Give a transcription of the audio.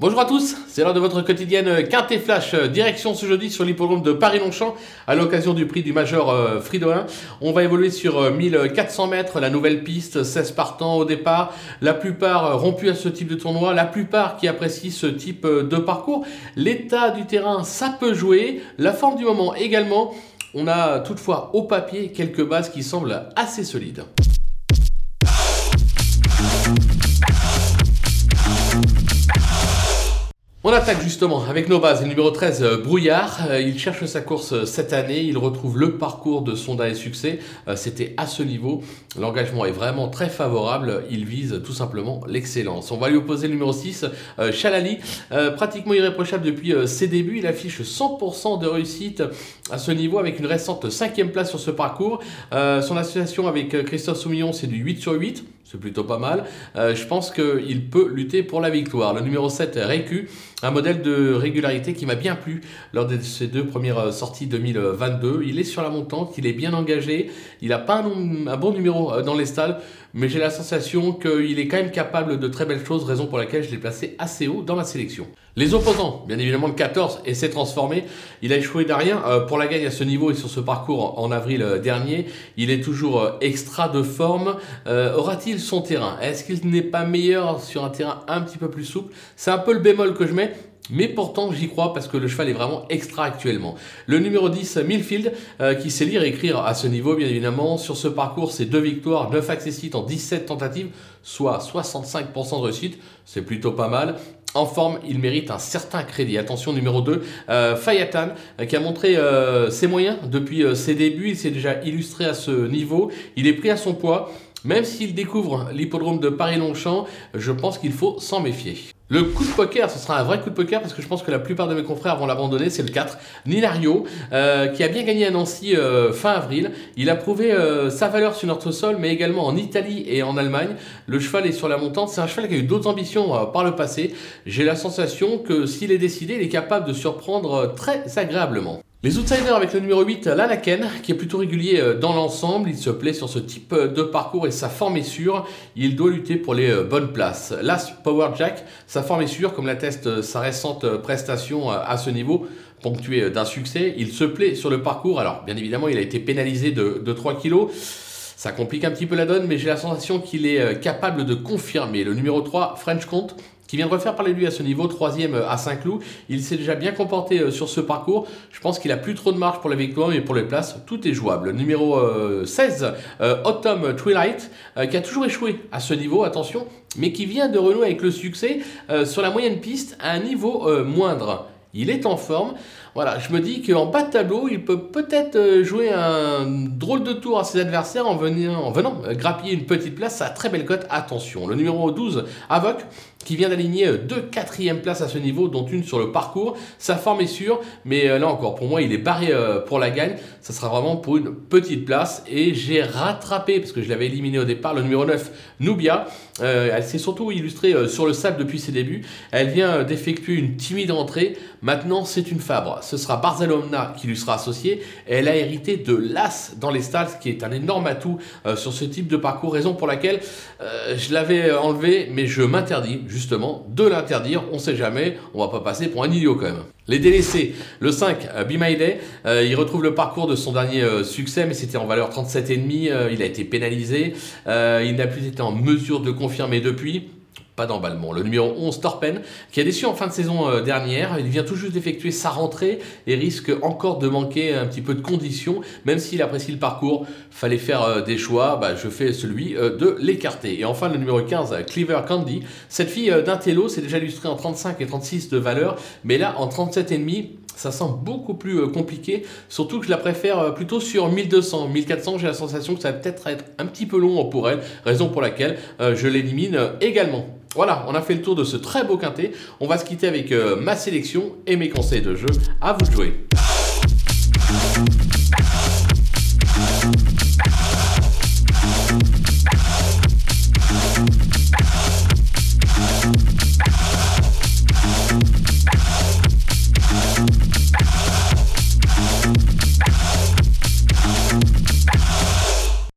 Bonjour à tous, c'est l'heure de votre quotidienne Quintet Flash, direction ce jeudi sur l'hippodrome de Paris-Longchamp à l'occasion du prix du Major euh, Fridolin. On va évoluer sur 1400 euh, mètres, la nouvelle piste, 16 partants au départ, la plupart rompus à ce type de tournoi, la plupart qui apprécient ce type euh, de parcours. L'état du terrain, ça peut jouer, la forme du moment également. On a toutefois au papier quelques bases qui semblent assez solides. On attaque justement avec nos bases. Le numéro 13, euh, Brouillard. Euh, il cherche sa course euh, cette année. Il retrouve le parcours de son dernier succès. C'était à ce niveau. L'engagement est vraiment très favorable. Il vise tout simplement l'excellence. On va lui opposer le numéro 6, Chalali. Pratiquement irréprochable depuis ses débuts. Il affiche 100% de réussite à ce niveau avec une récente cinquième place sur ce parcours. Son association avec Christophe Soumillon, c'est du 8 sur 8 c'est plutôt pas mal. Je pense qu'il peut lutter pour la victoire. Le numéro 7, Récu, un modèle de régularité qui m'a bien plu lors de ses deux premières sorties 2022. Il est sur la montante, il est bien engagé, il n'a pas un, bon numéro euh, dans les stalles, mais j'ai la sensation qu'il est quand même capable de très belles choses, raison pour laquelle je l'ai placé assez haut dans la sélection. Les opposants, bien évidemment le 14 et s'est transformé. Il a échoué d'arrière euh, pour la gagne à ce niveau et sur ce parcours en, avril dernier. Il est toujours extra de forme. Aura-t-il son terrain? Est-ce qu'il n'est pas meilleur sur un terrain un petit peu plus souple? C'est un peu le bémol que je mets. Mais pourtant, j'y crois parce que le cheval est vraiment extra actuellement. Le numéro 10, Milfield, euh, qui sait lire et écrire à ce niveau, bien évidemment. Sur ce parcours, c'est deux victoires, 9 accessites en 17 tentatives, soit 65% de réussite. C'est plutôt pas mal. En forme, il mérite un certain crédit. Attention, numéro 2, euh, Fayatan, euh, qui a montré ses moyens depuis ses débuts. Il s'est déjà illustré à ce niveau. Il est pris à son poids. Même s'il découvre l'hippodrome de Paris-Longchamp, je pense qu'il faut s'en méfier. Le coup de poker, ce sera un vrai coup de poker parce que je pense que la plupart de mes confrères vont l'abandonner. C'est le 4, Ninario, euh, qui a bien gagné à Nancy euh, fin avril. Il a prouvé euh, sa valeur sur notre sol, mais également en Italie et en Allemagne. Le cheval est sur la montante. C'est un cheval qui a eu d'autres ambitions par le passé. J'ai la sensation que s'il est décidé, il est capable de surprendre très agréablement. Les outsiders avec le numéro 8, Lanaken, qui est plutôt régulier euh, dans l'ensemble, il se plaît sur ce type euh, de parcours et sa forme est sûre, il doit lutter pour les euh, bonnes places. Last Power Jack, sa forme est sûre, comme l'atteste sa récente prestation à ce niveau, ponctuée d'un succès, il se plaît sur le parcours, alors bien évidemment il a été pénalisé de, de 3 kilos, ça complique un petit peu la donne, mais j'ai la sensation qu'il est capable de confirmer. Le numéro 3, French Comte, qui vient de refaire parler de lui à ce niveau, troisième euh, à Saint-Cloud. Il s'est déjà bien comporté euh, sur ce parcours. Je pense qu'il a plus trop de marge pour la victoire, mais pour les places, tout est jouable. Numéro 16, euh, Autumn Twilight, qui a toujours échoué à ce niveau, attention, mais qui vient de renouer avec le succès sur la moyenne piste à un niveau moindre. Il est en forme. Voilà, je me dis qu'en bas de tableau, il peut peut-être jouer un drôle de tour à ses adversaires en, venant, en venant grappiller une petite place à très belle cote. Attention, le numéro 12, Avoc, qui vient d'aligner euh, deux quatrièmes places à ce niveau, dont une sur le parcours. Sa forme est sûre, mais euh, là encore, pour moi, il est barré euh, pour la gagne. Ça sera vraiment pour une petite place. Et j'ai rattrapé, parce que je l'avais éliminé au départ, le numéro 9, Nubia. elle s'est surtout illustrée sur le sable depuis ses débuts. Elle vient d'effectuer une timide entrée. Maintenant, c'est une Fabre. Ce sera Barcelona qui lui sera associée. Elle a hérité de l'As dans les stalls, qui est un énorme atout sur ce type de parcours. Raison pour laquelle je l'avais enlevé, mais je m'interdis justement de l'interdire. On sait jamais, on va pas passer pour un idiot quand même. Les délaissés, le 5, euh, Be euh, il retrouve le parcours de son dernier euh, succès, mais c'était en valeur 37,5, il a été pénalisé, il n'a plus été en mesure de confirmer depuis d'emballement. Le numéro 11, Torpen, qui a déçu en fin de saison euh, dernière. Il vient tout juste d'effectuer sa rentrée et risque encore de manquer un petit peu de conditions, même s'il apprécie le parcours. Fallait faire euh, des choix, bah, je fais celui euh, de l'écarter. Et enfin, le numéro 15, Cleaver Candy. Cette fille d'un télo s'est déjà illustrée en 35 et 36 de valeur, mais là en 37,5 ça semble beaucoup plus compliqué, surtout que je la préfère plutôt sur 1200. 1400, j'ai la sensation que ça va peut-être être un petit peu long pour elle, raison pour laquelle je l'élimine également. Voilà, on a fait le tour de ce très beau quintet. On va se quitter avec euh, ma sélection et mes conseils de jeu. À vous de jouer.